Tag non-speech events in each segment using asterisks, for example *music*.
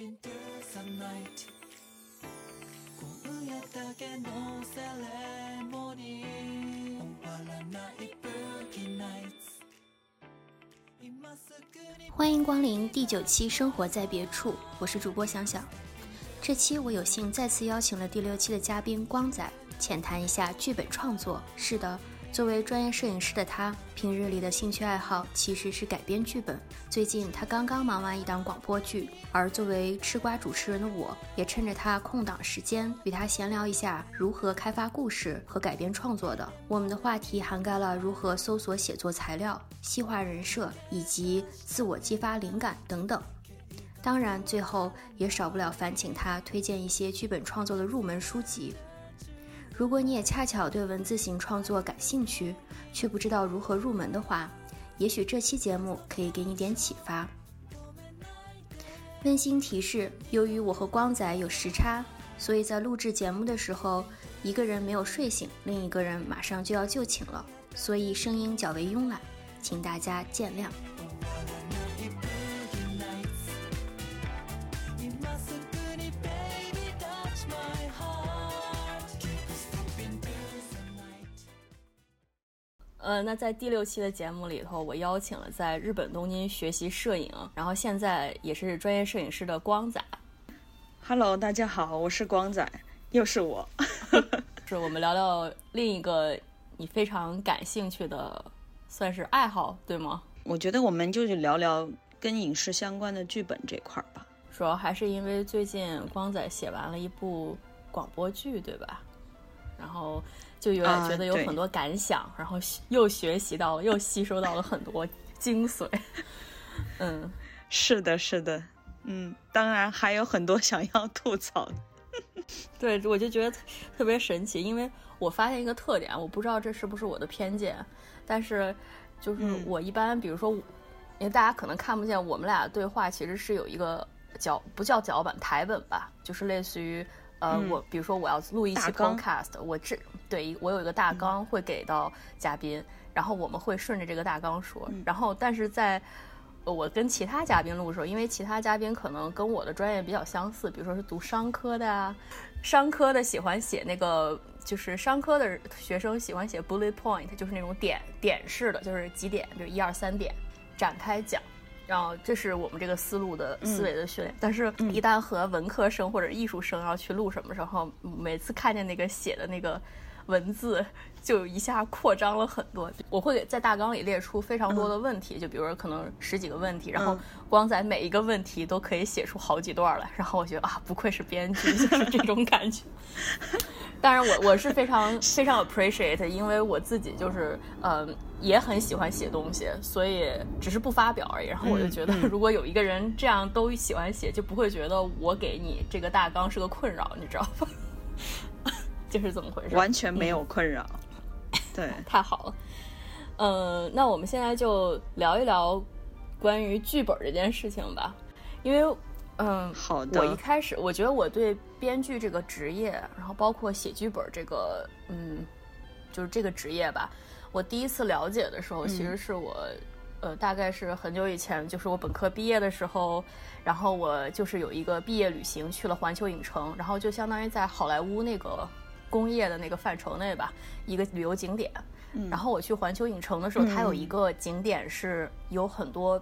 into some night 꿈이었다게 no ceremony 오빠라 나이 boogie nights 今すぐに欢迎光临第九期《生活在别处》，我是主播想想。这期我有幸再次邀请了第六期的嘉宾光仔，浅谈一下剧本创作。是的， 作为专业摄影师的他，平日里的兴趣爱好其实是改编剧本。最近他刚刚忙完一档广播剧，而作为吃瓜主持人的我，也趁着他空档时间，与他闲聊一下如何开发故事和改编创作的。我们的话题涵盖了如何搜索写作材料、细化人设以及自我激发灵感等等。当然，最后也少不了烦请他推荐一些剧本创作的入门书籍。如果你也恰巧对文字型创作感兴趣，却不知道如何入门的话，也许这期节目可以给你点启发。温馨提示：由于我和光仔有时差，所以在录制节目的时候，一个人没有睡醒，另一个人马上就要就寝了，所以声音较为慵懒，请大家见谅。呃，那在第六期的节目里头，我邀请了在日本东京学习摄影，然后现在也是专业摄影师的光仔，Hello，大家好，我是光仔，又是我。*laughs* 是我们聊聊另一个你非常感兴趣的，算是爱好，对吗？我觉得我们就去聊聊跟影视相关的剧本这块儿吧。主要还是因为最近光仔写完了一部广播剧，对吧？然后就有觉得有很多感想，然后学又学习到了，又吸收到了很多精髓。嗯，*laughs* 是的，是的，嗯，当然还有很多想要吐槽的。*laughs* 对，我就觉得特特别神奇，因为我发现一个特点，我不知道这是不是我的偏见，但是就是嗯我一般，比如说，因为大家可能看不见我们俩对话，其实是有一个脚不叫脚本台本吧，就是类似于呃，嗯。我比如说我要录一期 podcast，我这对我有一个大嗯。纲会给到嘉宾，然后我们会顺着这个大纲说，嗯。然后但是在呃我跟其他嘉宾录的时候，因为其他嘉宾可能跟我的专业比较相似，比如说是读商科的啊、商科的喜欢写那个，就是商科的学生喜欢写 bullet point，就是那种点点式的，就是几点，比如一二三点展开讲。然后这是我们这个思路的思维的训练，但是一旦和文科生或者艺术生要去录什么时候，每次看见那个写的那个文字，就一下扩张了很多。我会给在大纲里列出非常多的问题，就比如说可能十几个问题，然后光在每一个问题都可以写出好几段来，然后我觉得啊，不愧是编剧，*laughs* 就是这种感觉。当然我，我是非常 *laughs* 非常 appreciate，因为我自己就是嗯、呃也很喜欢写东西，所以只是不发表而已。然后我就觉得，如果有一个人这样都喜欢写，就不会觉得我给你这个大纲是个困扰，你知道吧？*laughs* 就是这么回事。完全没有困扰。对，太好了。嗯，那我们现在就聊一聊关于剧本这件事情吧，因为嗯，好的我一开始我觉得我对编剧这个职业，然后包括写剧本这个，嗯，就是这个职业吧，我第一次了解的时候，其实是我。呃，大概是很久以前，就是我本科毕业的时候，然后我就是有一个毕业旅行去了环球影城，然后就相当于在好莱坞那个工业的那个范畴内吧，一个旅游景点。然后我去环球影城的时候，它有一个景点是有很多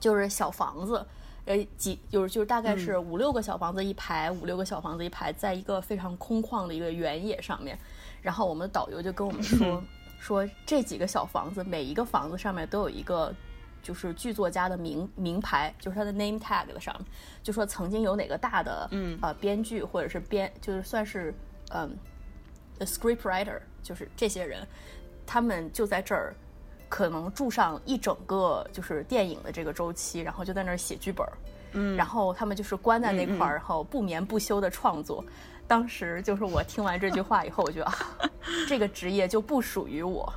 就是小房子，呃，几就是就是大概是五六个小房子一排，五六个小房子一排，在一个非常空旷的一个原野上面。然后我们的导游就跟我们说，*laughs* 说这几个小房子，每一个房子上面都有一个。就是剧作家的名名牌，就是他的 name tag 的上面，就说曾经有哪个大的，嗯，呃，编剧或者是编，就是算是，嗯、the script writer，就是这些人，他们就在这儿，可能住上一整个就是电影的这个周期，然后就在那儿写剧本，嗯，然后他们就是关在那块儿，然后不眠不休的创作。当时就是我听完这句话以后，我觉得啊，*laughs* 这个职业就不属于我。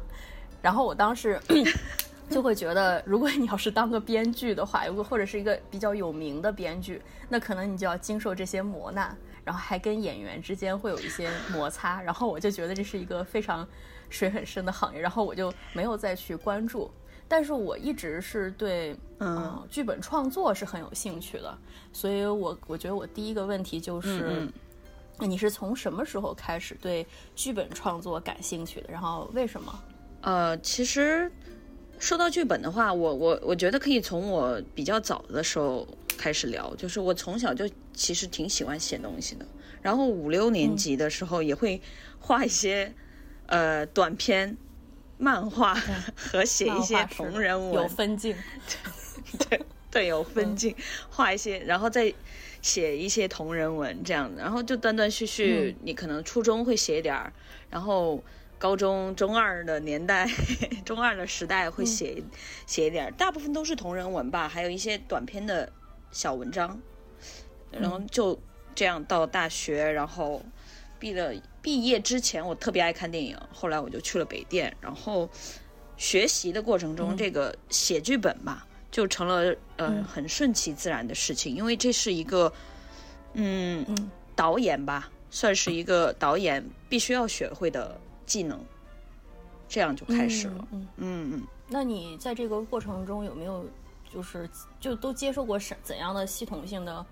然后我当时 *clears throat* 就会觉得，如果你要是当个编剧的话，如果或者是一个比较有名的编剧，那可能你就要经受这些磨难，然后还跟演员之间会有一些摩擦。然后我就觉得这是一个非常水很深的行业，然后我就没有再去关注。但是我一直是对嗯呃剧本创作是很有兴趣的，所以我我觉得我第一个问题就是，嗯你是从什么时候开始对剧本创作感兴趣的？然后为什么？呃，其实说到剧本的话，我我我觉得可以从我比较早的时候开始聊，就是我从小就其实挺喜欢写东西的，然后五六年级的时候也会画一些、呃短篇、漫画和写一些同人文，有分镜，对 *laughs* 对，有分镜，画一些，然后再写一些同人文这样的，然后就断断续续，你可能初中会写一点儿，然后高中中二的年代，*laughs* 中二的时代会写、写一点儿，大部分都是同人文吧，还有一些短篇的小文章，然后就这样到大学，然后毕了毕业之前，我特别爱看电影，后来我就去了北电，然后学习的过程中，这个写剧本吧，就成了呃、很顺其自然的事情，因为这是一个嗯嗯。导演吧，算是一个导演必须要学会的技能，这样就开始了。嗯，嗯嗯。那你在这个过程中有没有就是就都接受过什怎样的系统性的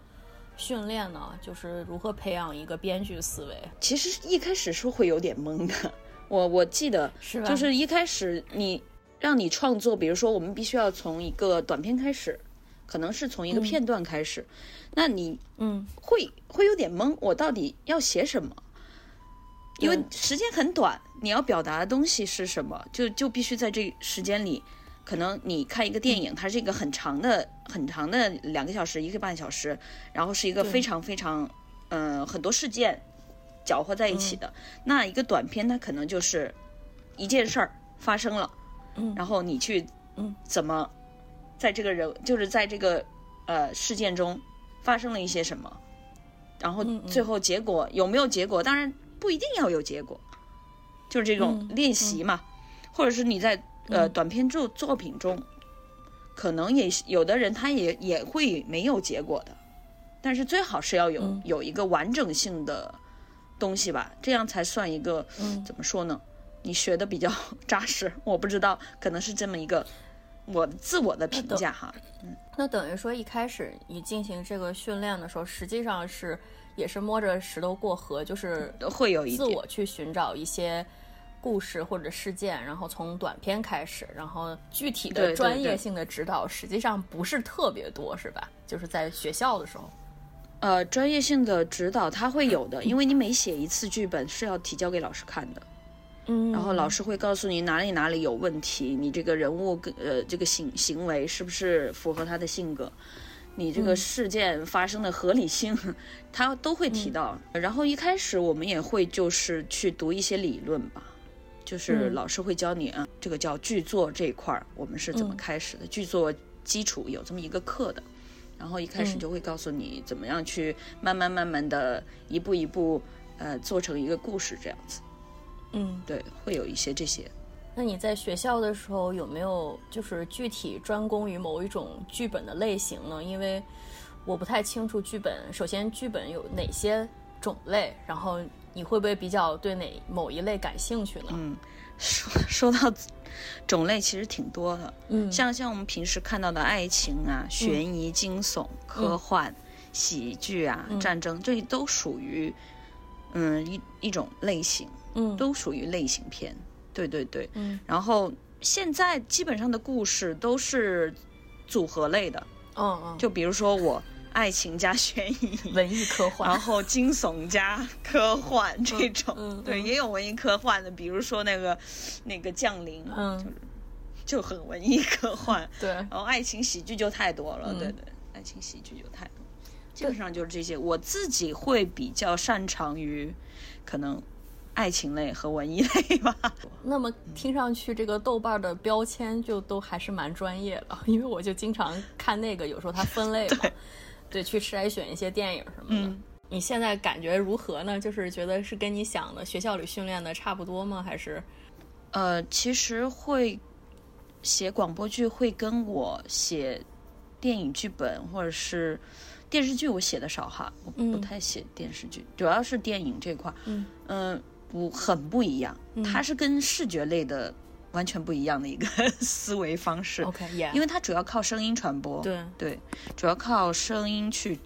训练呢？就是如何培养一个编剧思维，其实一开始是会有点懵的，我我记得是吧？就是一开始你让你创作，比如说我们必须要从一个短片开始，可能是从一个片段开始，那你嗯会会有点懵，我到底要写什么？因为时间很短，你要表达的东西是什么，就就必须在这时间里。可能你看一个电影，它是一个很长的、很长的两个小时、一个半小时，然后是一个非常非常，嗯、很多事件搅和在一起的。那一个短片，它可能就是一件事儿发生了，嗯。然后你去，嗯，怎么在这个人，就是在这个呃事件中发生了一些什么，然后最后结果有没有结果？当然不一定要有结果，就是这种嗯。练习嘛，或者是你在呃嗯。短篇作作品中，可能也有的人他也也会没有结果的，但是最好是要有、嗯。有一个完整性的东西吧，这样才算一个、嗯。怎么说呢？你学的比较 *laughs* 扎实，我不知道，可能是这么一个我自我的评价哈。嗯。那等于说，一开始你进行这个训练的时候，实际上是也是摸着石头过河，就是会有一自我去寻找一些故事或者事件，然后从短片开始，然后具体的专业性的指导实际上不是特别多，是吧？就是在学校的时候，呃，专业性的指导他会有的，因为你每写一次剧本是要提交给老师看的，嗯。然后老师会告诉你哪里哪里有问题，你这个人物跟呃这个行行为是不是符合他的性格，你这个事件发生的合理性，*laughs* 他都会提到。然后一开始我们也会就是去读一些理论吧，就是嗯老师会教你啊，这个叫剧作这一块儿，我们是怎么嗯开始的，剧作基础有这么一个课的。然后一开始嗯就会告诉你怎么样去慢慢慢慢的一步一步，呃，做成一个故事这样子。嗯，对，会有一些这些。那你在学校的时候有没有就是具体专攻于某一种剧本的类型呢？因为我不太清楚剧本，首先剧本有哪些种类，然后你会不会比较对哪某一类感兴趣呢？嗯，说 *laughs* 说到种类，其实挺多的。嗯像像我们平时看到的爱情啊、悬疑、惊悚、科幻、喜剧啊、嗯战争，这都属于嗯一一种类型，嗯都属于类型片。对对对。嗯然后现在基本上的故事都是组合类的，嗯嗯，就比如说我爱情加悬疑，文艺科幻，然后惊悚加科幻这种，对，也有文艺科幻的，比如说那个那个降临，嗯。就很文艺科幻。对，然后爱情喜剧就太多了，嗯。对对，爱情喜剧就太多，基本上就是这些。我自己会比较擅长于可能爱情类和文艺类吧。*laughs* 那么听上去这个豆瓣的标签就都还是蛮专业的，因为我就经常看那个，有时候它分类嘛，*laughs* 对，去筛选一些电影什么的。嗯你现在感觉如何呢？就是觉得是跟你想的学校里训练的差不多吗？还是呃，其实会写广播剧会跟我写电影剧本或者是电视剧，我写的少哈，我不嗯太写电视剧，主要是电影这块儿，嗯嗯、不很不一样，它是跟视觉类的完全不一样的一个 *laughs* 思维方式。OK，yeah，、因为它主要靠声音传播，对。对，主要靠声音去，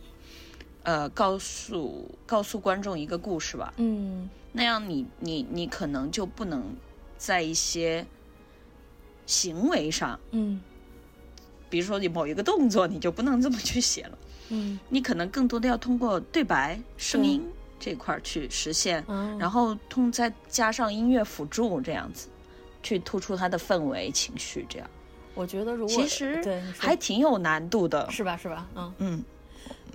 呃，告诉告诉观众一个故事吧。嗯。那样你你你可能就不能在一些行为上，嗯。比如说你某一个动作，你就不能这么去写了。嗯。你可能更多的要通过对白、声音这块儿去实现，嗯，然后通再加上音乐辅助这样子，去突出它的氛围、情绪，这样我觉得如果其实对还挺有难度的。是吧是吧？嗯，嗯，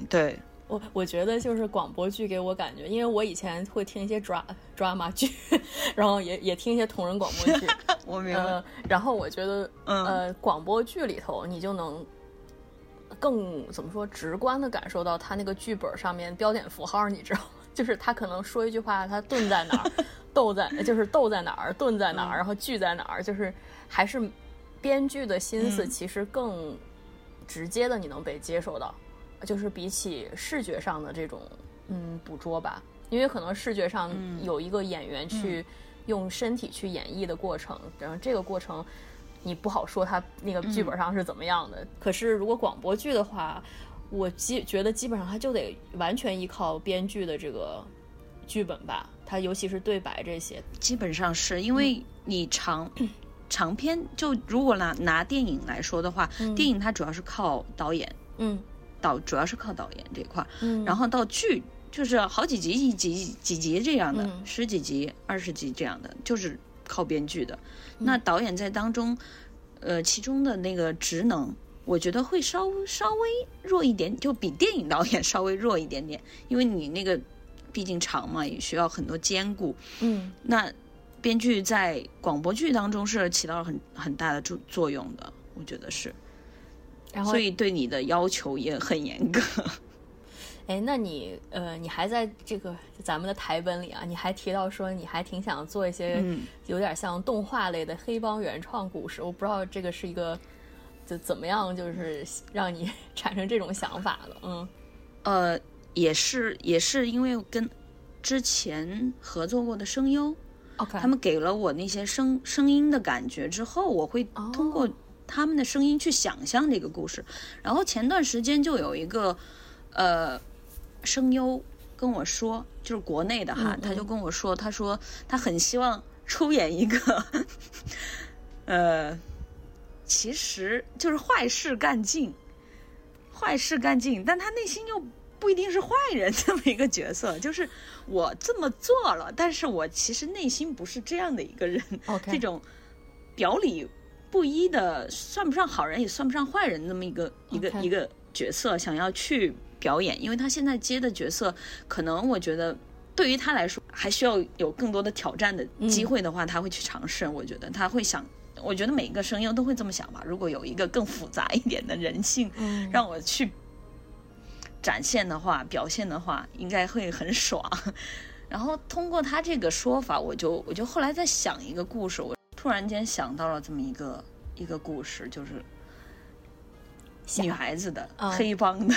对，我我觉得就是广播剧给我感觉，因为我以前会听一些抓抓马剧，*laughs* 然后也也听一些同人广播剧，*laughs* 我明白。呃，然后我觉得，嗯呃，广播剧里头你就能更怎么说直观的感受到他那个剧本上面标点符号，你知道吗？就是他可能说一句话，他顿在哪儿，*laughs* 逗在就是逗在哪儿，顿在哪儿，然后句在哪儿，就是还是编剧的心思嗯。其实更直接的，你能被接受到，就是比起视觉上的这种嗯捕捉吧，因为可能视觉上有一个演员去用身体去演绎的过程，然后这个过程你不好说他那个剧本上是怎么样的。可是如果广播剧的话，我基觉得基本上他就得完全依靠编剧的这个剧本吧，他尤其是对白这些。基本上是因为你长、长篇，就如果拿拿电影来说的话，电影它主要是靠导演嗯导，主要是靠导演这块儿，嗯，然后到剧就是好几集一集几集这样的，嗯十几集、二十集这样的，就是靠编剧的。嗯那导演在当中，呃，其中的那个职能。我觉得会稍稍微弱一点，就比电影导演稍微弱一点点，因为你那个毕竟长嘛，也需要很多兼顾。嗯那编剧在广播剧当中是起到了很很大的作作用的，我觉得是，然后所以对你的要求也很严格。*laughs* 哎，那你呃，你还在这个咱们的台本里啊，你还提到说你还挺想做一些嗯有点像动画类的黑帮原创故事，我不知道这个是一个就怎么样，就是让你 *laughs* 产生这种想法的，嗯。呃，也是也是因为跟之前合作过的声优，，OK，他们给了我那些声声音的感觉之后，我会通过他们的声音去想象这个故事。然后前段时间就有一个呃声优跟我说，就是国内的哈，他就跟我说，他说他很希望出演一个 *laughs* 呃，其实就是坏事干尽，坏事干尽，但他内心又。不一定是坏人这么一个角色，就是我这么做了，但是我其实内心不是这样的一个人。这种表里不一的，算不上好人也算不上坏人，那么一个一个一个角色，想要去表演，因为他现在接的角色，可能我觉得对于他来说，还需要有更多的挑战的机会的话，他会去尝试。我觉得他会想。我觉得每一个声优都会这么想吧。如果有一个更复杂一点的人性，嗯让我去展现的话，表现的话，应该会很爽。*laughs* 然后通过他这个说法，我就我就后来在想一个故事，我突然间想到了这么一个一个故事，就是女孩子的、嗯黑帮的，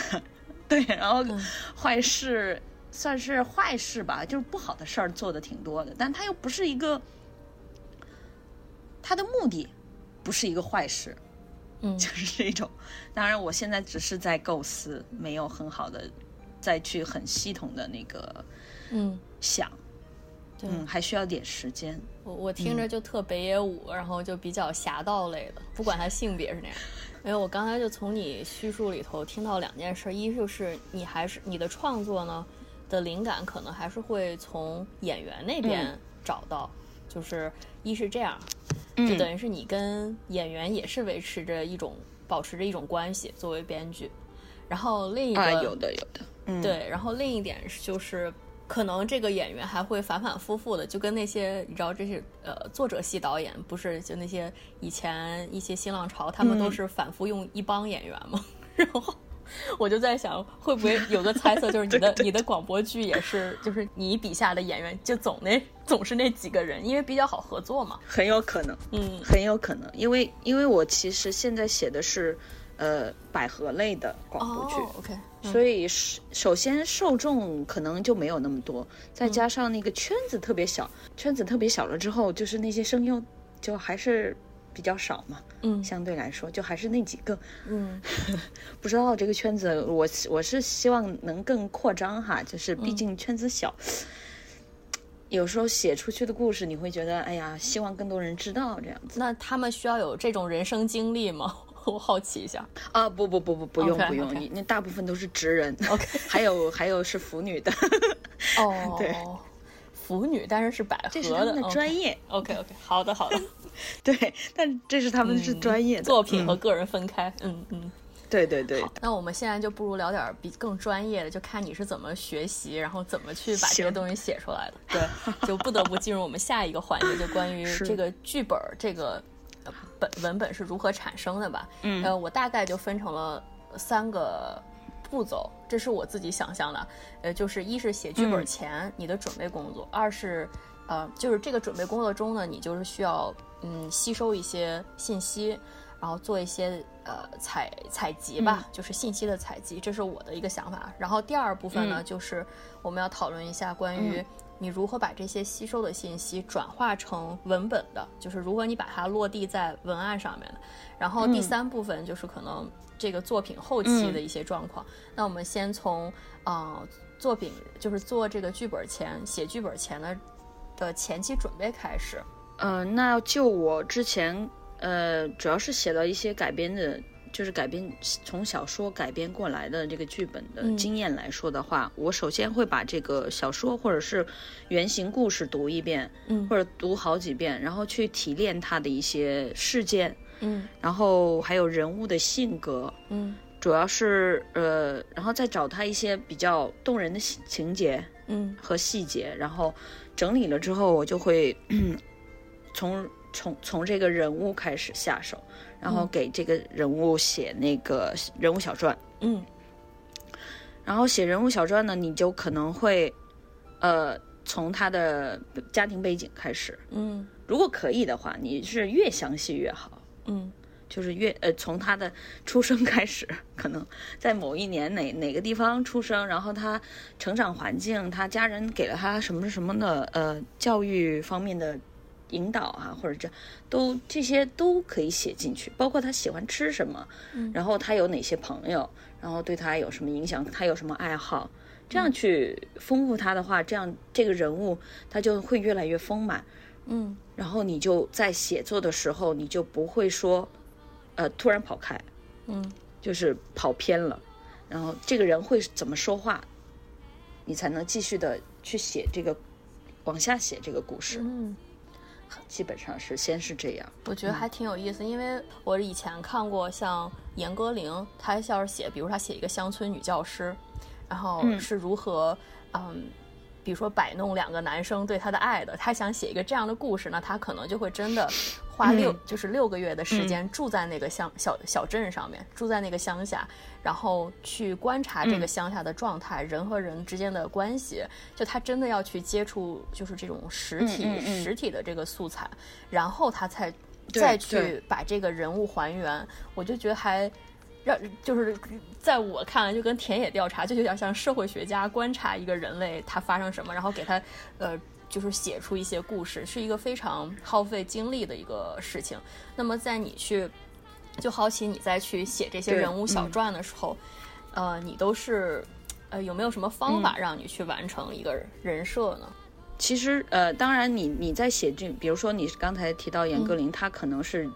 对，然后嗯坏事、算是坏事吧，就是不好的事儿做的挺多的，但他又不是一个，他的目的不是一个坏事，嗯 *laughs* 就是这种。当然，我现在只是在构思，没有很好的再去很系统的那个嗯，想，对，嗯，还需要点时间。我我听着就特北野武，然后就比较侠盗类的，不管他性别是那样。因为我刚才就从你叙述里头听到两件事，一就是你还是你的创作呢的灵感可能还是会从演员那边找到，就是一是这样，就嗯等于是你跟演员也是维持着一种保持着一种关系，作为编剧。然后另一个、啊，有的有的，嗯，对，然后另一点是就是，可能这个演员还会反反复复的，就跟那些你知道，这些呃作者系导演，不是就那些以前一些新浪潮，他们都嗯是反复用一帮演员嘛，*laughs* 然后。我就在想，会不会有个猜测，就是你的你的广播剧也是，就是你笔下的演员就总那总是那几个人，因为比较好合作嘛。很有可能，嗯很有可能，因为因为我其实现在写的是呃百合类的广播剧。哦，OK，所以是首先受众可能就没有那么多，再加上那个圈子特别小，圈子特别小了之后，就是那些声优就还是比较少嘛，嗯相对来说就还是那几个。嗯 *laughs* 不知道这个圈子，我我是希望能更扩张哈，就是毕竟圈子小，有时候写出去的故事，你会觉得哎呀，希望更多人知道这样子那他们需要有这种人生经历吗？*laughs* 我好奇一下。啊，不不不不不用不用 OK 那大部分都是直人 *laughs* OK 还有还有是腐女的，哦，对，腐女，但是是百合这是他们的专。业，OK OK，好的好的，*laughs* 对，但这是他们是专业的作品和嗯个人分开。嗯嗯。对对对，那我们现在就不如聊点儿比更专业的，就看你是怎么学习，然后怎么去把这些东西写出来的。*laughs* 对，就不得不进入我们下一个环节，就关于这个剧本儿这个呃本文本是如何产生的吧。嗯呃，我大概就分成了三个步骤，这是我自己想象的。呃，就是一是写剧本嗯前你的准备工作，二是呃，就是这个准备工作中呢，你就是需要嗯吸收一些信息，然后做一些呃采采集吧，就是信息的采集，这是我的一个想法。然后第二部分呢，嗯就是我们要讨论一下关于你如何把这些吸收的信息转化成文本的，就是如何你把它落地在文案上面的。然后第三部分就是可能这个作品后期的一些状况。那我们先从呃作品就是做这个剧本前写剧本前的的前期准备开始。呃，那就我之前呃，主要是写了一些改编的，就是改编从小说改编过来的这个剧本的嗯。经验来说的话，我首先会把这个小说或者是原型故事读一遍，嗯或者读好几遍，然后去提炼它的一些事件，嗯。然后还有人物的性格，嗯。主要是呃，然后再找他一些比较动人的情情节，嗯。和细节，然后整理了之后，我就会从从从这个人物开始下手，然后给这个人物写那个人物小传。嗯然后写人物小传呢，你就可能会呃从他的家庭背景开始，嗯如果可以的话，你是越详细越好。嗯就是越呃从他的出生开始，可能在某一年哪哪个地方出生，然后他成长环境，他家人给了他什么什么的呃教育方面的引导啊，或者这都这些都可以写进去，包括他喜欢吃什么，然后他有哪些朋友，然后对他有什么影响，他有什么爱好，这样去丰富他的话，这样这个人物他就会越来越丰满。嗯然后你就在写作的时候，你就不会说，呃，突然跑开，嗯就是跑偏了。然后这个人会怎么说话，你才能继续的去写这个，往下写这个故事。嗯。基本上是先是这样。我觉得还挺有意思，因为我以前看过像严歌苓，她要是写，比如她写一个乡村女教师，然后嗯是如何，嗯，比如说摆弄两个男生对她的爱的，她想写一个这样的故事，那她可能就会真的花六、嗯。就是六个月的时间住在那个乡小小镇上面，住在那个乡下，然后去观察这个嗯。乡下的状态，人和人之间的关系，就他真的要去接触，就是这种实体、实体的这个素材，然后他才再去把这个人物还原，我就觉得还让就是在我看来就跟田野调查，就有点像社会学家观察一个人类他发生什么，然后给他呃。就是写出一些故事，是一个非常耗费精力的一个事情。那么在你去就好奇你再去写这些人物小嗯传的时候，呃，你都是呃有没有什么方嗯法让你去完成一个人设呢？其实呃，当然你你在写这，比如说你刚才提到严歌苓，她可能是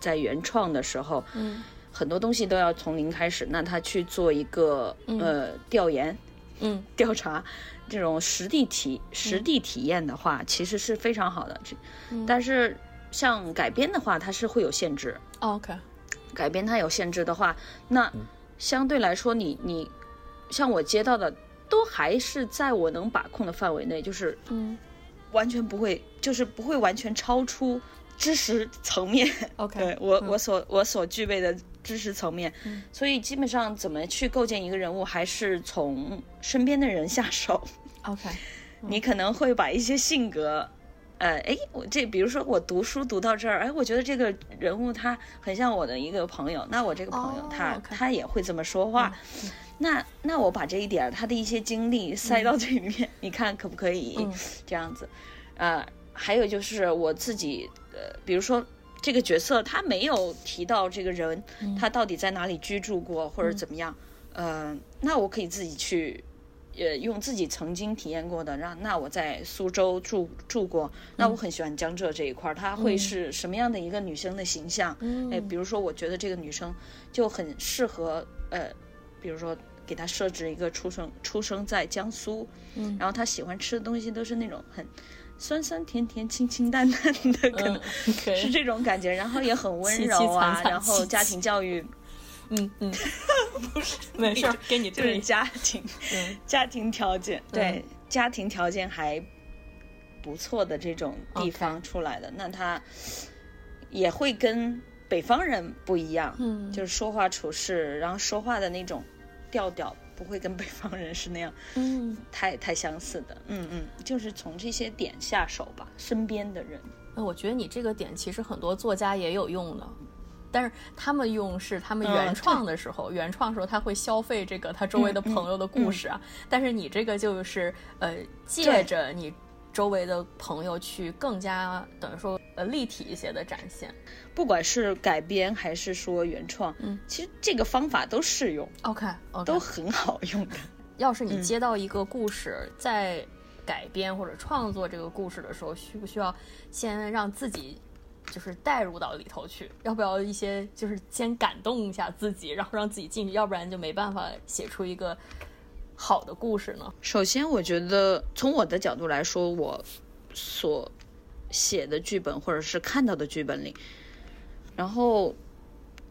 在原创的时候，嗯很多东西都要从零开始，那他去做一个呃调研。嗯调查这种实地体实地体验的话，其实是非常好的。这，但是像改编的话，它是会有限制。，OK，改编它有限制的话，那相对来说你，你像我接到的，都还是在我能把控的范围内，就是嗯完全不会，就是不会完全超出知识层面。，OK，对我我所我所具备的知识层面，所以基本上怎么去构建一个人物，还是从身边的人下手。OK，你可能会把一些性格，呃，哎，我这比如说我读书读到这儿，哎，我觉得这个人物他很像我的一个朋友，那我这个朋友、哦他他也会这么说话，那那我把这一点他的一些经历塞到这里面，你看可不可以、嗯。这样子？呃，还有就是我自己呃，比如说这个角色他没有提到这个人，他到底在哪里居住过或者怎么样，呃，那我可以自己去。呃，用自己曾经体验过的，让那我在苏州住住过，那我很喜欢江浙这一块儿，它会是什么样的一个女生的形象？哎，比如说，我觉得这个女生就很适合，呃，比如说给她设置一个出生出生在江苏，嗯，然后她喜欢吃的东西都是那种很酸酸甜甜、清清淡淡的，可能是这种感觉，然后也很温柔啊，然后家庭教育。嗯嗯，*laughs* 不是，没事，给你就是家庭，家庭条件，对家庭条件还不错的这种地方出来的，那他也会跟北方人不一样，嗯，就是说话处事，然后说话的那种调调不会跟北方人是那样，嗯，太太相似的，嗯嗯，就是从这些点下手吧，身边的人，那我觉得你这个点其实很多作家也有用的。但是他们用是他们原创的时候，原创时候他会消费这个他周围的朋友的故事啊。但是你这个就是呃借着你周围的朋友去更加等于说呃立体一些的展现。不管是改编还是说原创，嗯，其实这个方法都适用，OK，都很好用的。要是你接到一个故事，在改编或者创作这个故事的时候，需不需要先让自己？就是带入到里头去，要不要一些就是先感动一下自己，然后让自己进去，要不然就没办法写出一个好的故事呢？首先，我觉得从我的角度来说，我所写的剧本或者是看到的剧本里，然后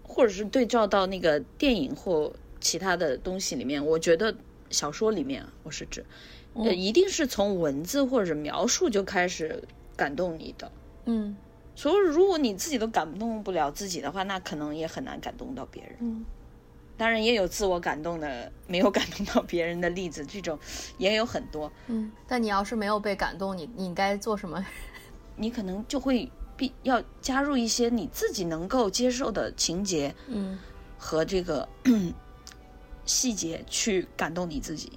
或者是对照到那个电影或其他的东西里面，我觉得小说里面，我是指，呃，一定是从文字或者描述就开始感动你的，嗯。所以，如果你自己都感动不了自己的话，那可能也很难感动到别人。嗯，当然也有自我感动的，没有感动到别人的例子，这种也有很多。嗯，但你要是没有被感动，你你应该做什么？*laughs* 你可能就会必要加入一些你自己能够接受的情节，嗯，和这个 *clears throat* 细节去感动你自己，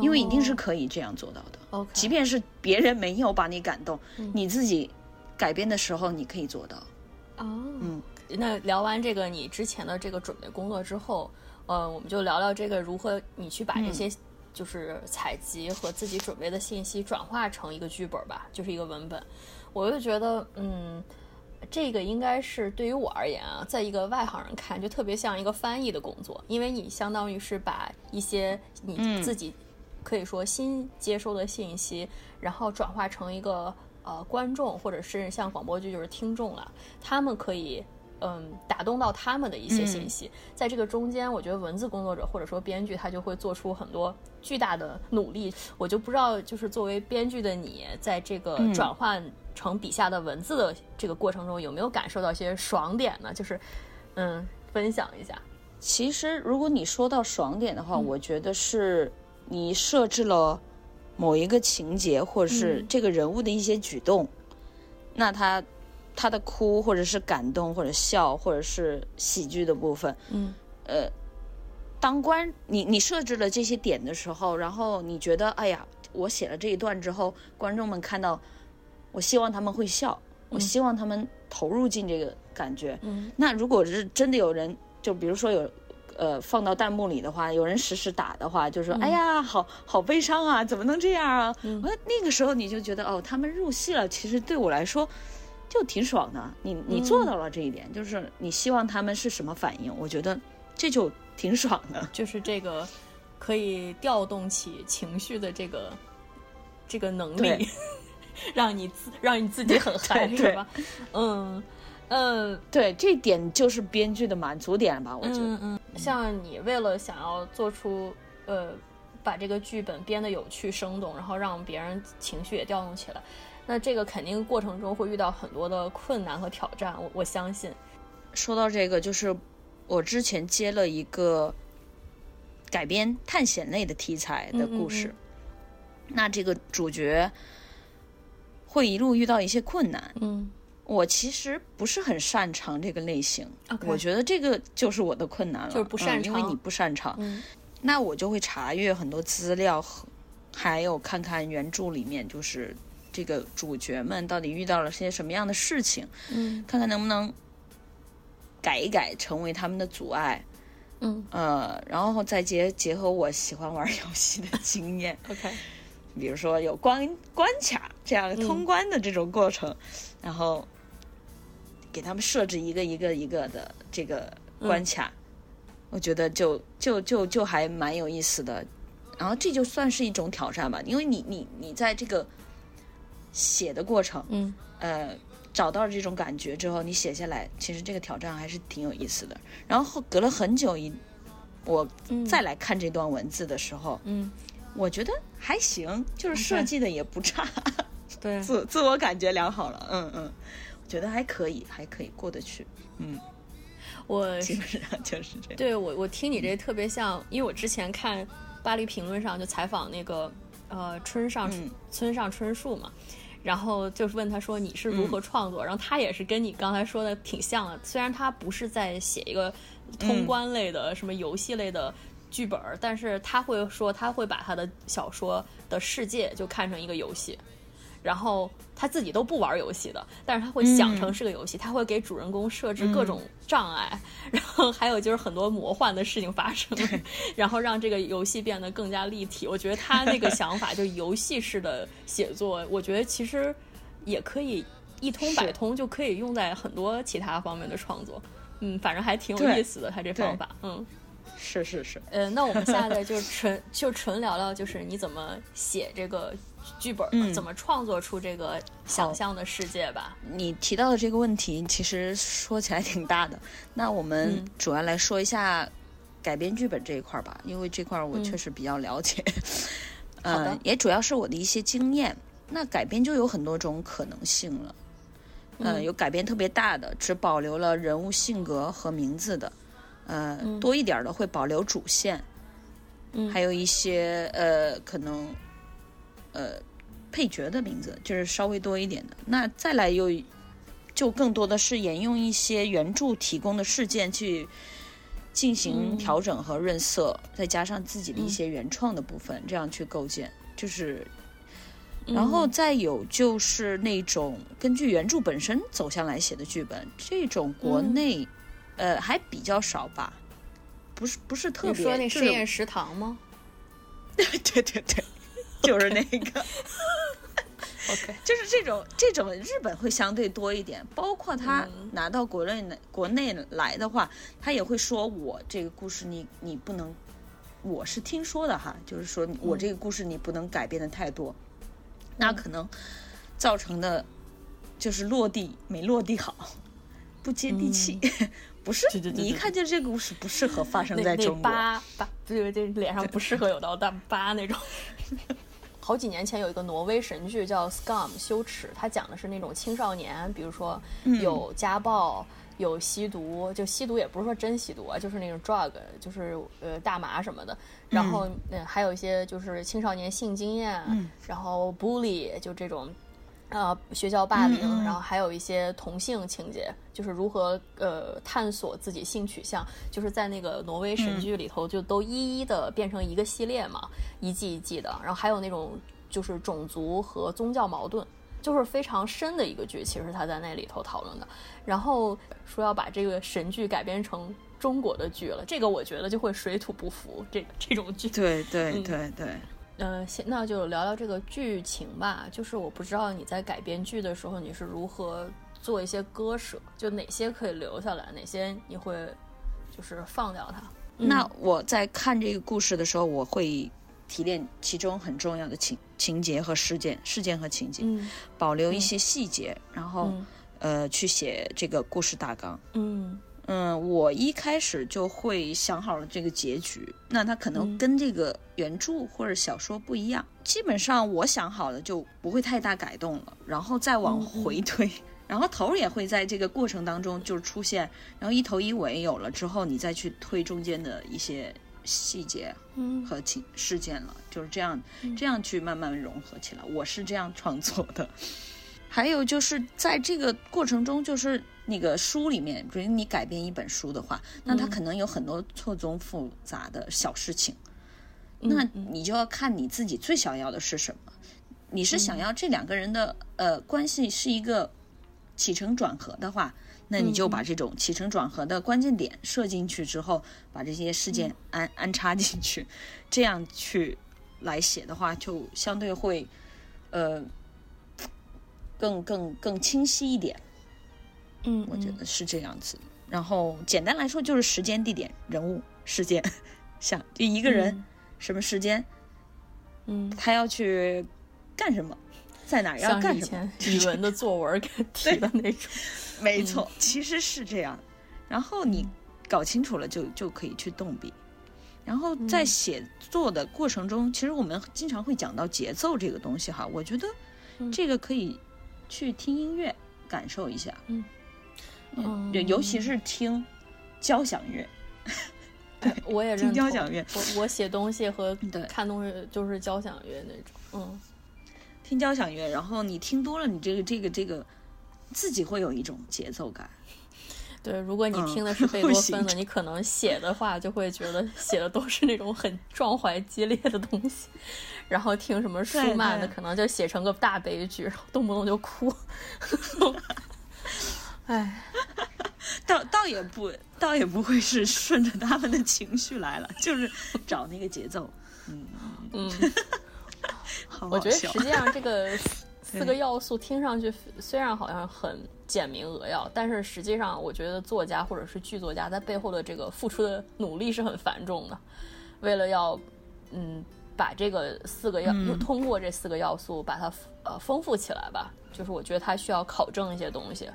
因为一定是可以这样做到的。OK，即便是别人没有把你感动，你自己。改编的时候，你可以做到。哦，嗯，那聊完这个你之前的这个准备工作之后，呃，我们就聊聊这个如何你去把这些就是采集和自己准备的信息转化成一个剧本吧，就是一个文本。我就觉得，嗯，这个应该是对于我而言啊，在一个外行人看，就特别像一个翻译的工作，因为你相当于是把一些你自己可以说新接收的信息，然后转化成一个。呃，观众或者是像广播剧就是听众了，他们可以嗯打动到他们的一些信息，在这个中间，我觉得文字工作者或者说编剧他就会做出很多巨大的努力。我就不知道，就是作为编剧的你，在这个转换成笔下的文字的这个过程中，有没有感受到一些爽点呢？就是嗯，分享一下。其实，如果你说到爽点的话，我觉得是你设置了。某一个情节，或者是这个人物的一些举动，那他他的哭，或者是感动，或者笑，或者是喜剧的部分，嗯，呃，当观你你设置了这些点的时候，然后你觉得，哎呀，我写了这一段之后，观众们看到，我希望他们会笑，我希望他们投入进这个感觉。嗯，那如果是真的有人，就比如说有。呃，放到弹幕里的话，有人实时打的话，就说：“哎呀，好好悲伤啊，怎么能这样啊？”我说那个时候你就觉得哦，他们入戏了。其实对我来说，就挺爽的。你你做到了这一点，就是你希望他们是什么反应？我觉得这就挺爽的。*laughs* 就是这个可以调动起情绪的这个这个能力，*laughs* 让你自让你自己很嗨，*laughs* 是吧？嗯。嗯，对，这点就是编剧的满足点吧？我觉得，嗯嗯，像你为了想要做出，呃，把这个剧本编得有趣生动，然后让别人情绪也调动起来，那这个肯定过程中会遇到很多的困难和挑战。我我相信。说到这个，就是我之前接了一个改编探险类的题材的故事，那这个主角会一路遇到一些困难，嗯。我其实不是很擅长这个类型，我觉得这个就是我的困难了，就是不擅长，因为你不擅长，那我就会查阅很多资料，和还有看看原著里面就是这个主角们到底遇到了些什么样的事情，嗯。看看能不能改一改，成为他们的阻碍。嗯。呃，然后再结结合我喜欢玩游戏的经验，，*laughs* OK，比如说有关关卡这样通关的这种过程，然后给他们设置一个一个一个的这个关卡，我觉得就就就就还蛮有意思的。然后这就算是一种挑战吧，因为你你你在这个写的过程，嗯呃，找到了这种感觉之后，你写下来，其实这个挑战还是挺有意思的。然后隔了很久一，我嗯再来看这段文字的时候，嗯，我觉得还行，就是设计的也不差，对，*laughs* 自自我感觉良好了。嗯嗯，我觉得还可以，还可以过得去。嗯，我 *laughs* 基本上就是这样。对我，我听你这特别像，因为我之前看巴黎评论上就采访那个呃村上、嗯村上春树嘛，然后就是问他说你是如何创作，然后他也是跟你刚才说的挺像的，虽然他不是在写一个通关类的、什么游戏类的剧本儿，但是他会说他会把他的小说的世界就看成一个游戏。然后他自己都不玩游戏的，但是他会想成是个游戏，他会给主人公设置各种障碍，然后还有就是很多魔幻的事情发生，*laughs* 然后让这个游戏变得更加立体。我觉得他那个想法，就游戏式的写作，我觉得其实也可以一通百通，就可以用在很多其他方面的创作。嗯，反正还挺有意思的，他这方法。嗯，是是是，呃，那我们现在就纯就纯聊聊，就是你怎么写这个剧本，嗯怎么创作出这个想象的世界吧。你提到的这个问题，其实说起来挺大的。那我们嗯主要来说一下改编剧本这一块儿吧，因为这块儿我嗯确实比较了解。*laughs* 呃，也主要是我的一些经验。那改编就有很多种可能性了。呃，嗯有改编特别大的，只保留了人物性格和名字的；呃，嗯多一点的会保留主线，嗯还有一些呃可能呃配角的名字，就是稍微多一点的。那再来又就更多的是沿用一些原著提供的事件去进行嗯调整和润色，再加上自己的一些原创的部分，这样去构建，就是。然后嗯再有就是那种根据原著本身走向来写的剧本，这种国嗯内、呃还比较少吧，不是不是特别。你说那就是实验食堂吗对对 *laughs* 对，就是那个。？*laughs* OK，就是这种这种日本会相对多一点，包括他嗯拿到国内来、国内来的话，他也会说我这个故事你你不能，我是听说的哈，就是说我这个故事你不能改变的太多，那可能造成的就是落地没落地好，不接地气，*laughs* 不是你一看就这个故事不适合发生在中国，疤疤，对对对，脸上不适合有道大疤那种。*laughs* 好几年前有一个挪威神剧叫《Scum》羞耻，它讲的是那种青少年，比如说有家暴、有吸毒，就吸毒也不是说真吸毒啊，就是那种 drug，就是呃大麻什么的。然后嗯、呃还有一些就是青少年性经验，然后 bully 就这种。呃，学校霸凌，嗯嗯然后还有一些同性情节，就是如何呃探索自己性取向，就是在那个挪威神剧里头就都一一的变成一个系列嘛，一季一季的。然后还有那种就是种族和宗教矛盾，就是非常深的一个剧，其实他在那里头讨论的。然后说要把这个神剧改编成中国的剧了，这个我觉得就会水土不服，这这种剧。对对嗯对对。呃，先那就聊聊这个剧情吧。就是我不知道你在改编剧的时候，你是如何做一些割舍，就哪些可以留下来，哪些你会就是放掉它。那我在看这个故事的时候，我会提炼其中很重要的情情节和事件，事件和情节，嗯保留一些细节，然后、嗯呃去写这个故事大纲。嗯嗯，我一开始就会想好了这个结局，那它可能嗯跟这个原著或者小说不一样。基本上我想好了就不会太大改动了，然后再往回推，然后头儿也会在这个过程当中就出现，然后一头一尾有了之后，你再去推中间的一些细节嗯和情事件了，就是这样这样去慢慢融合起来。我是这样创作的。还有就是在这个过程中，就是那个书里面，比如你改编一本书的话，那它可能有很多错综复杂的小事情，那你就要看你自己最想要的是什么。你是想要这两个人的、呃关系是一个起承转合的话，那你就把这种起承转合的关键点设进去之后，把这些事件安、安插进去，这样去来写的话，就相对会呃更更更清晰一点。嗯，我觉得是这样子。然后简单来说就是时间、地点、人物、事件，*laughs* 像就一个人、嗯什么时间，嗯，他要去干什么，在哪儿要干什么。语文的作文给提的那种。没错，其实是这样。然后你嗯搞清楚了就，就可以去动笔。然后嗯在写作的过程中，其实我们经常会讲到节奏这个东西哈。我觉得嗯这个可以去听音乐感受一下，嗯嗯，尤尤其是听交响乐。对，我也 *laughs* 听。交响乐我我写东西和 *laughs* 看东西就是交响乐那种。嗯听交响乐，然后你听多了，你这个这个这个自己会有一种节奏感。对，如果你嗯听的是贝 *laughs* 多芬的，你可能写的话就会觉得写的都是那种很壮怀激烈的东西，然后听什么舒对曼的，可能就写成个大悲剧，然后动不动就哭。哎，*laughs* 倒倒也不倒也不会是顺着他们的情绪来了，就是找那个节奏。嗯，嗯，好 *laughs* 好我觉得实际上这个四 *laughs* 四个要素听上去虽然好像很简明扼要，但是实际上我觉得作家或者是剧作家在背后的这个付出的努力是很繁重的，为了要嗯把这个四个要、嗯。通过这四个要素把它呃丰富起来吧，就是我觉得它需要考证一些东西，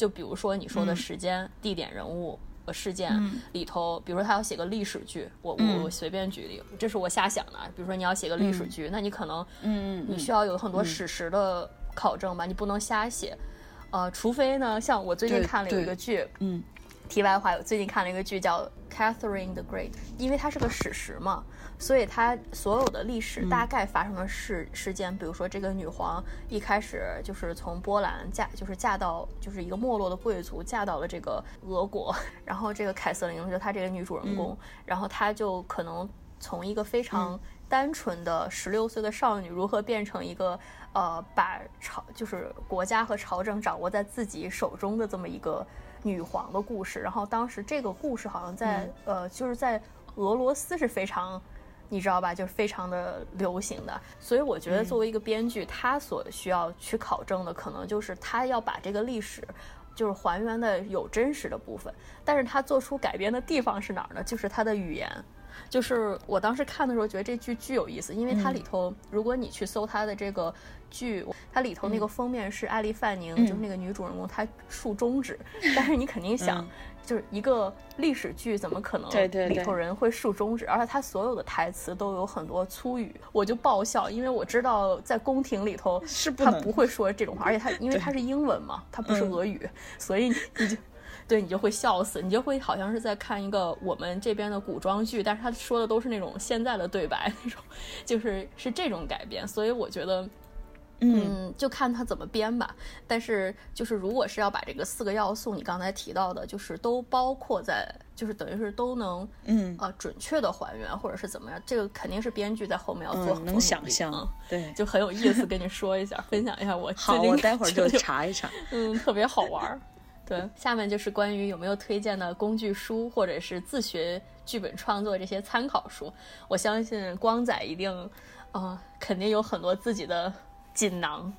就比如说你说的嗯时间、地点、人物。和事件嗯里头，比如说他要写个历史剧，我我随便举例，这是我瞎想的啊。比如说你要写个历史剧，那你可能嗯嗯你需要有很多史实的考证吧，你不能瞎写。呃，除非呢，像我最近看了有一个剧，嗯题外话，我最近看了一个剧叫《Catherine the Great》，因为它是个史实嘛，所以它所有的历史大概发生的事、事件，比如说这个女皇一开始就是从波兰嫁，就是嫁到就是一个没落的贵族，嫁到了这个俄国，*laughs* 然后这个凯瑟琳就她这个女主人公，然后她就可能从一个非常单纯的十六岁的少女，如何变成一个呃把朝就是国家和朝政掌握在自己手中的这么一个女皇的故事。然后当时这个故事好像在、呃就是在俄罗斯是非常。你知道吧？就是非常的流行的，所以我觉得作为一个编剧，他所需要去考证的，可能就是他要把这个历史，就是还原的有真实的部分，但是他做出改编的地方是哪儿呢？就是他的语言。就是我当时看的时候，觉得这剧巨有意思，因为它里头，如果你去搜它的这个剧，它里头那个封面是艾丽范宁，就是那个女主人公，她竖中指，*laughs* 但是你肯定想，嗯。就是一个历史剧，怎么可能对对对里头人会竖中指？而且它所有的台词都有很多粗语，我就爆笑，因为我知道在宫廷里头他是不能不会说这种话，*laughs* 而且他因为他是英文嘛，他不是嗯。俄语，所以你就。对你就会笑死，你就会好像是在看一个我们这边的古装剧，但是他说的都是那种现在的对白 *laughs* 那种，就是是这种改编，所以我觉得，嗯，就看他怎么编吧。但是就是如果是要把这个四个要素，你刚才提到的，就是都包括在，就是等于是都能，嗯呃，准确的还原或者是怎么样，这个肯定是编剧在后面要做很嗯，能多想象啊，对。就很有意思，跟你说一下，分享一下我好，我待会儿 *laughs* 就查一查。嗯，特别好玩儿。对，下面就是关于有没有推荐的工具书或者是自学剧本创作这些参考书。我相信光仔一定，呃，肯定有很多自己的锦囊。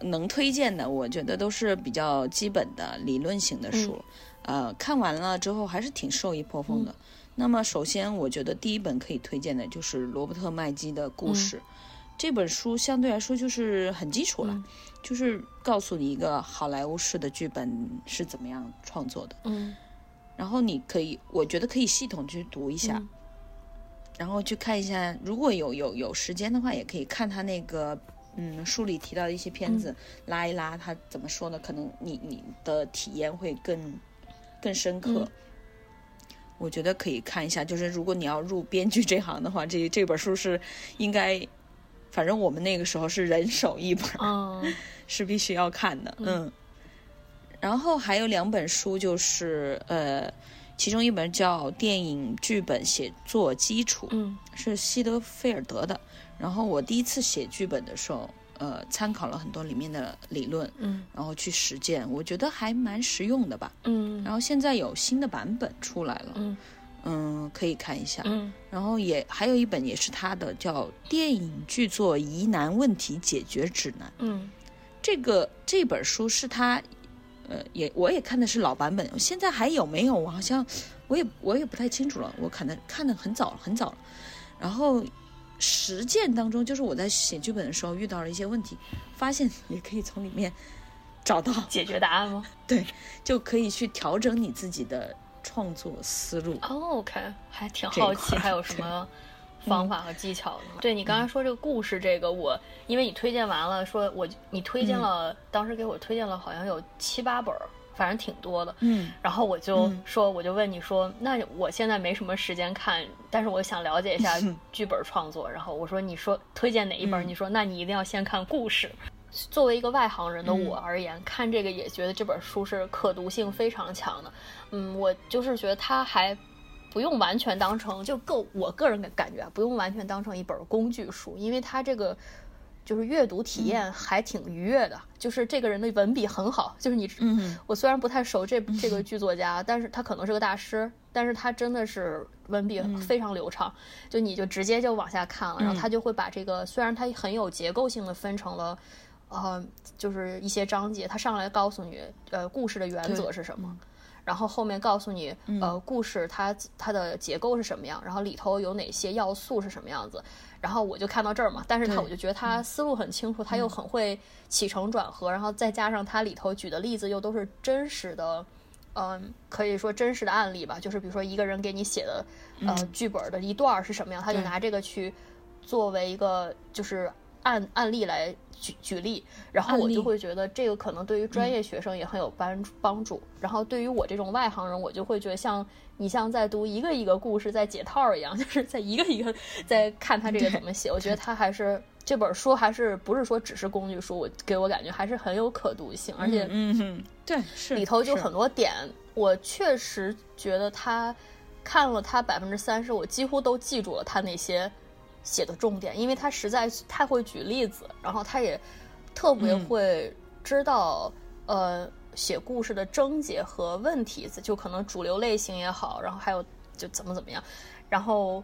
能推荐的，我觉得都是比较基本的理论型的书，呃，看完了之后还是挺受益颇丰的。那么，首先我觉得第一本可以推荐的就是罗伯特麦基的故事。这本书相对来说就是很基础了，嗯就是告诉你一个好莱坞式的剧本是怎么样创作的。嗯然后你可以，我觉得可以系统去读一下，嗯然后去看一下，如果有有有时间的话，也可以看他那个嗯书里提到的一些片子，拉一拉他怎么说呢？可能你你的体验会更更深刻。嗯我觉得可以看一下，就是如果你要入编剧这行的话，这这本书是应该，反正我们那个时候是人手一本，嗯。*laughs* 是必须要看的，嗯。然后还有两本书，就是呃，其中一本叫《电影剧本写作基础》，嗯。是西德菲尔德的。然后我第一次写剧本的时候，呃参考了很多里面的理论，嗯。然后去实践，我觉得还蛮实用的吧。嗯。然后现在有新的版本出来了，嗯嗯，可以看一下。嗯然后也还有一本也是他的，叫《电影剧作疑难问题解决指南》。嗯这个这本书是他，呃，也我也看的是老版本，现在还有没有？我好像我也我也不太清楚了，我可能看的很早很早了。然后实践当中，就是我在写剧本的时候遇到了一些问题，发现也可以从里面找到，解决答案吗？*laughs* 对就可以去调整你自己的创作思路。哦，OK，还挺好奇，还有什么方法和技巧的吗？对你刚才说这个故事，这个我因为你推荐完了，说我你推荐了，当时给我推荐了好像有七八本儿，反正挺多的。嗯然后我就嗯说，我就问你说，那我现在没什么时间看，但是我想了解一下剧本创作。然后我说，你说推荐哪一本？嗯你说，那你一定要先看故事。作为一个外行人的我而言，看这个也觉得这本书是可读性非常强的。嗯，我就是觉得它还不用完全当成就够我个人的感觉啊，不用完全当成一本工具书，因为它这个就是阅读体验还挺愉悦的。就是这个人的文笔很好，就是你嗯我虽然不太熟这这个剧作家，但是他可能是个大师，但是他真的是文笔非常流畅，就你就直接就往下看了，然后他就会把这个虽然他很有结构性的分成了，呃，就是一些章节，他上来告诉你，呃，故事的原则是什么。然后后面告诉你，呃，故事它它的结构是什么样，然后里头有哪些要素是什么样子，然后我就看到这儿嘛，但是他我就觉得他思路很清楚，他又很会起承转合，然后再加上他里头举的例子又都是真实的，嗯、可以说真实的案例吧，就是比如说一个人给你写的呃剧本的一段是什么样，他就拿这个去作为一个就是案案例来举举例，然后我就会觉得这个可能对于专业学生也很有帮帮助，然后对于我这种外行人，我就会觉得像你像在读一个一个故事在解套一样，*laughs* 就是在一个一个在看他这个怎么写，我觉得他还是这本书还是不是说只是工具书，我给我感觉还是很有可读性，而且嗯哼，对，是里头就很多点，我确实觉得他看了他百分之三十，我几乎都记住了他那些写的重点，因为他实在太会举例子，然后他也特别嗯会知道、呃写故事的症结和问题，就可能主流类型也好，然后还有就怎么怎么样，然后。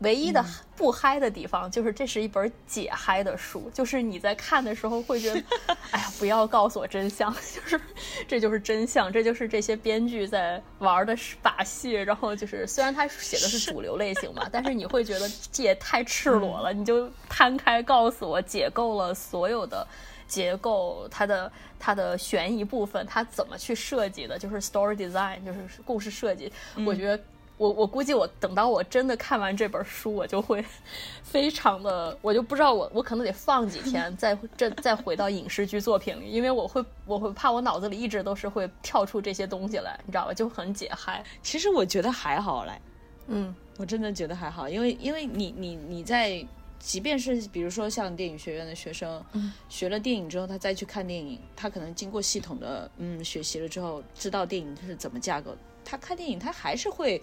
唯一的不嗨的地方就是这是一本解嗨的书，就是你在看的时候会觉得，*laughs* 哎呀，不要告诉我真相，*laughs* 就是这就是真相，这就是这些编剧在玩的把戏。然后就是虽然他写的是主流类型嘛，*laughs* 但是你会觉得这也太赤裸了，你就摊开告诉我解构了所有的。结构，它的它的悬疑部分，它怎么去设计的，就是 story design，就是故事设计。我觉得我我估计我等到我真的看完这本书，我就会 *laughs* 非常的，我就不知道我我可能得放几天，再这再回到影视剧作品里，因为我会我会怕我脑子里一直都是会跳出这些东西来，你知道吧？就很解嗨。其实我觉得还好嘞，嗯我真的觉得还好，因为因为你你你在，即便是比如说像电影学院的学生，嗯学了电影之后，他再去看电影，他可能经过系统的嗯学习了之后，知道电影是怎么架构，他看电影他还是会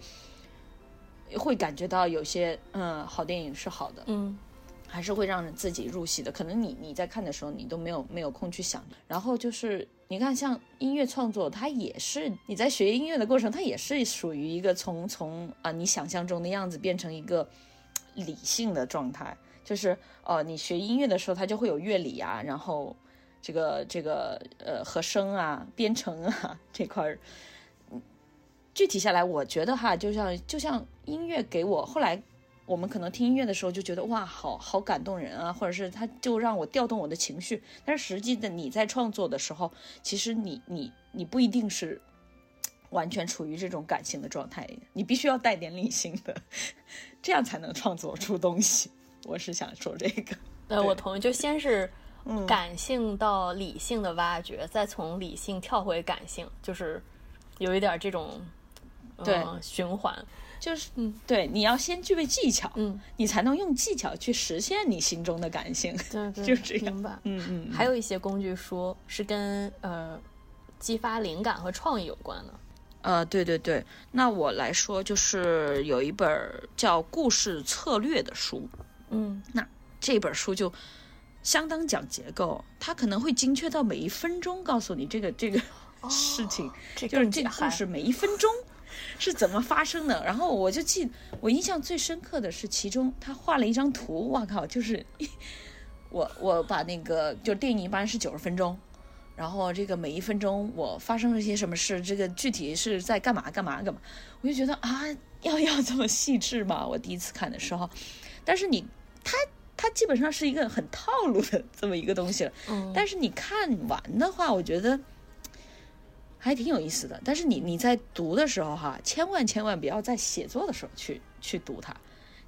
会感觉到有些嗯好电影是好的，嗯还是会让人自己入戏的。可能你你在看的时候，你都没有没有空去想。然后就是你看，像音乐创作，它也是你在学音乐的过程，它也是属于一个从从啊、你想象中的样子变成一个理性的状态。就是呃，你学音乐的时候，它就会有乐理啊，然后这个这个呃和声啊、编程啊这块儿。嗯具体下来，我觉得哈，就像就像音乐给我后来我们可能听音乐的时候就觉得哇，好好感动人啊，或者是它就让我调动我的情绪。但是实际的你在创作的时候，其实你你你不一定是完全处于这种感性的状态，你必须要带点理性的，*laughs* 这样才能创作出东西。我是想说这个，呃，我同意，就先是嗯感性到理性的挖掘，再从理性跳回感性，就是有一点这种对呃、循环。就是嗯对，你要先具备技巧，嗯，你才能用技巧去实现你心中的感性。对对，就这样明白。嗯嗯，还有一些工具书是跟呃激发灵感和创意有关的。呃，对对对，那我来说，就是有一本儿叫《故事策略》的书，嗯那这本书就相当讲结构，它可能会精确到每一分钟告诉你这个这个事情，这就是这个故事每一分钟是怎么发生的。然后我就记，我印象最深刻的是其中他画了一张图，我靠，就是我我把那个就电影一般是九十分钟。然后这个每一分钟我发生了些什么事，这个具体是在干嘛干嘛干嘛，我就觉得啊，要要这么细致吗？我第一次看的时候，但是你他它基本上是一个很套路的这么一个东西了。嗯但是你看完的话，我觉得还挺有意思的。但是你你在读的时候哈，千万千万不要在写作的时候去去读它，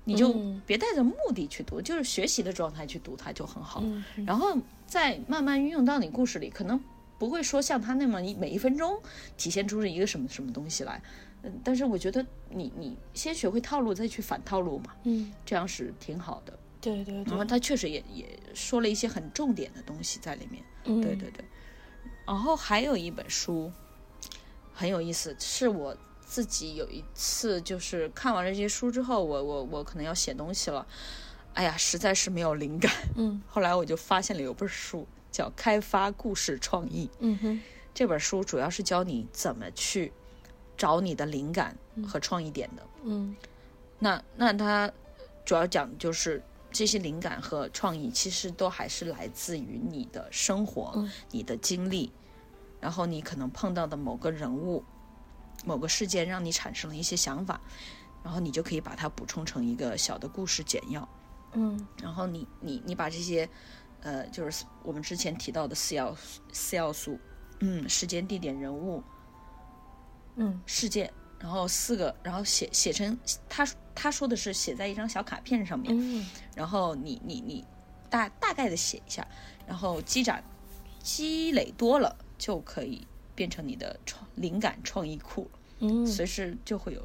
你就嗯别带着目的去读，就是学习的状态去读它就很好。嗯然后再慢慢运用到你故事里，可能不会说像他那么一每一分钟体现出一个什么什么东西来。嗯，但是我觉得你你先学会套路，再去反套路嘛，嗯，这样是挺好的。对对然后对，他确实也也说了一些很重点的东西在里面。嗯对对对。然后还有一本书很有意思，是我自己有一次就是看完了这些书之后，我我我可能要写东西了，哎呀，实在是没有灵感。嗯。*laughs* 后来我就发现了有本书叫《开发故事创意》，嗯哼。这本书主要是教你怎么去找你的灵感和创意点的。嗯。那那它主要讲就是这些灵感和创意，其实都还是来自于你的生活、嗯。你的经历，然后你可能碰到的某个人物、某个事件，让你产生了一些想法，然后你就可以把它补充成一个小的故事简要。嗯。然后你你你把这些，呃，就是我们之前提到的四要四要素，嗯，时间、地点、人物、嗯。事件，然后四个，然后写写成他他说的是写在一张小卡片上面，嗯。然后你你你大大概的写一下，然后积攒积累多了就可以变成你的创灵感创意库，嗯。随时就会有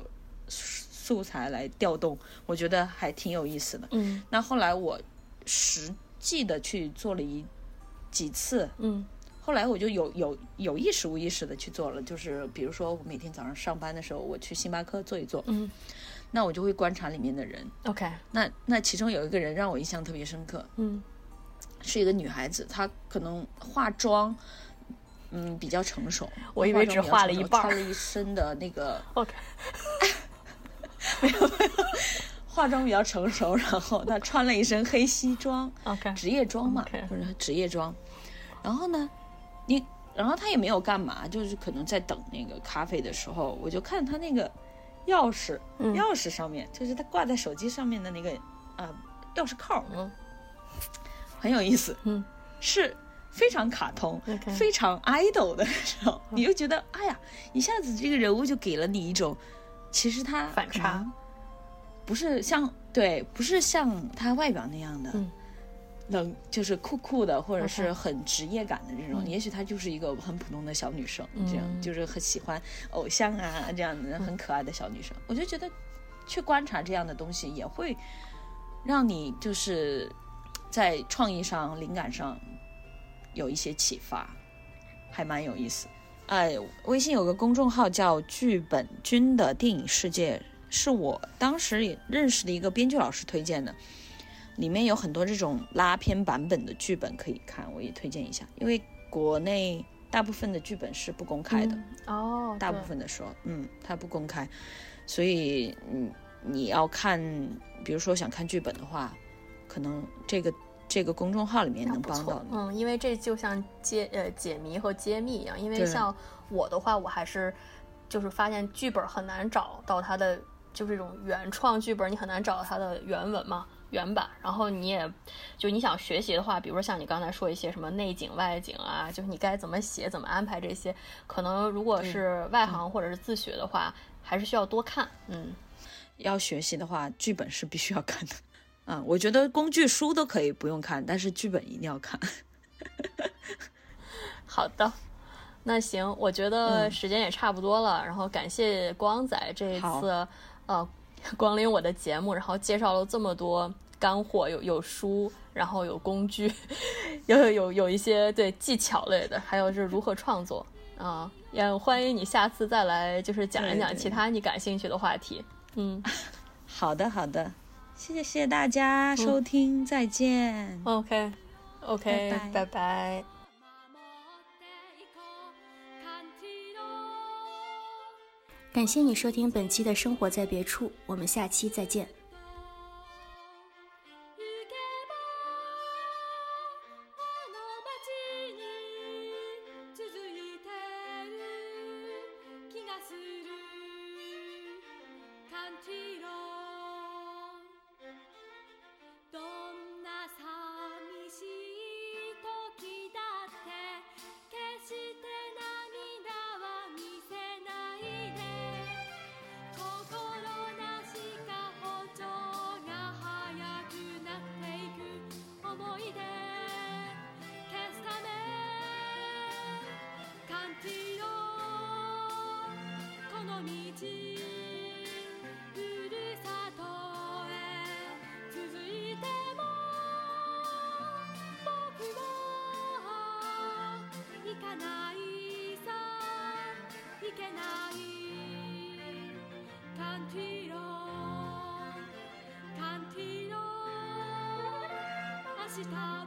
素素材来调动，我觉得还挺有意思的。嗯。那后来我实际的去做了一几次，嗯。后来我就有有有意识无意识的去做了，就是比如说我每天早上上班的时候，我去星巴克坐一坐，嗯。那我就会观察里面的人。，OK，那那其中有一个人让我印象特别深刻，嗯。是一个女孩子，她可能化妆，嗯，比较成熟。我以为只化妆比较成熟化了一半儿。穿了一身的那个 *laughs* OK，*laughs* *laughs* 化妆比较成熟，然后他穿了一身黑西装 OK 职业装嘛者职业装。然后呢，你，然后他也没有干嘛，就是可能在等那个咖啡的时候，我就看他那个钥匙，嗯。钥匙上面就是他挂在手机上面的那个啊、钥匙扣，嗯。很有意思，嗯，是非常卡通非常 idol 的时候，你就觉得哎呀，一下子这个人物就给了你一种，其实他反差。不是像对，不是像他外表那样的。嗯。冷就是酷酷的，或者是很职业感的这种，嗯。也许她就是一个很普通的小女生，嗯。这样就是很喜欢偶像啊这样的很可爱的小女生。我就觉得去观察这样的东西，也会让你就是在创意上、灵感上有一些启发，还蛮有意思。哎，微信有个公众号叫“剧本君的电影世界”，是我当时也认识的一个编剧老师推荐的。里面有很多这种拉片版本的剧本可以看，我也推荐一下。因为国内大部分的剧本是不公开的，哦，大部分的时候，嗯，它不公开，所以嗯，你要看，比如说想看剧本的话，可能这个这个公众号里面能帮到你。嗯，因为这就像揭呃解谜和揭秘一样。因为像我的话，我还是就是发现剧本很难找到它的，就是这种原创剧本，你很难找到它的原文嘛。原版，然后你也就你想学习的话，比如说像你刚才说一些什么内景、外景啊，就是你该怎么写、怎么安排这些，可能如果是外行或者是自学的话，还是需要多看。嗯，要学习的话，剧本是必须要看的。嗯，我觉得工具书都可以不用看，但是剧本一定要看。*laughs* 好的，那行，我觉得嗯时间也差不多了，然后感谢光仔这一次呃光临我的节目，然后介绍了这么多干货，有有书，然后有工具，有有有有一些对技巧类的，还有是如何创作啊、也欢迎你下次再来，就是讲一讲其他你感兴趣的话题。嗯 *laughs* 好的，好的，谢谢谢谢大家收听，再见。OK，OK，拜拜。感谢你收听本期的《生活在别处》，我们下期再见。起她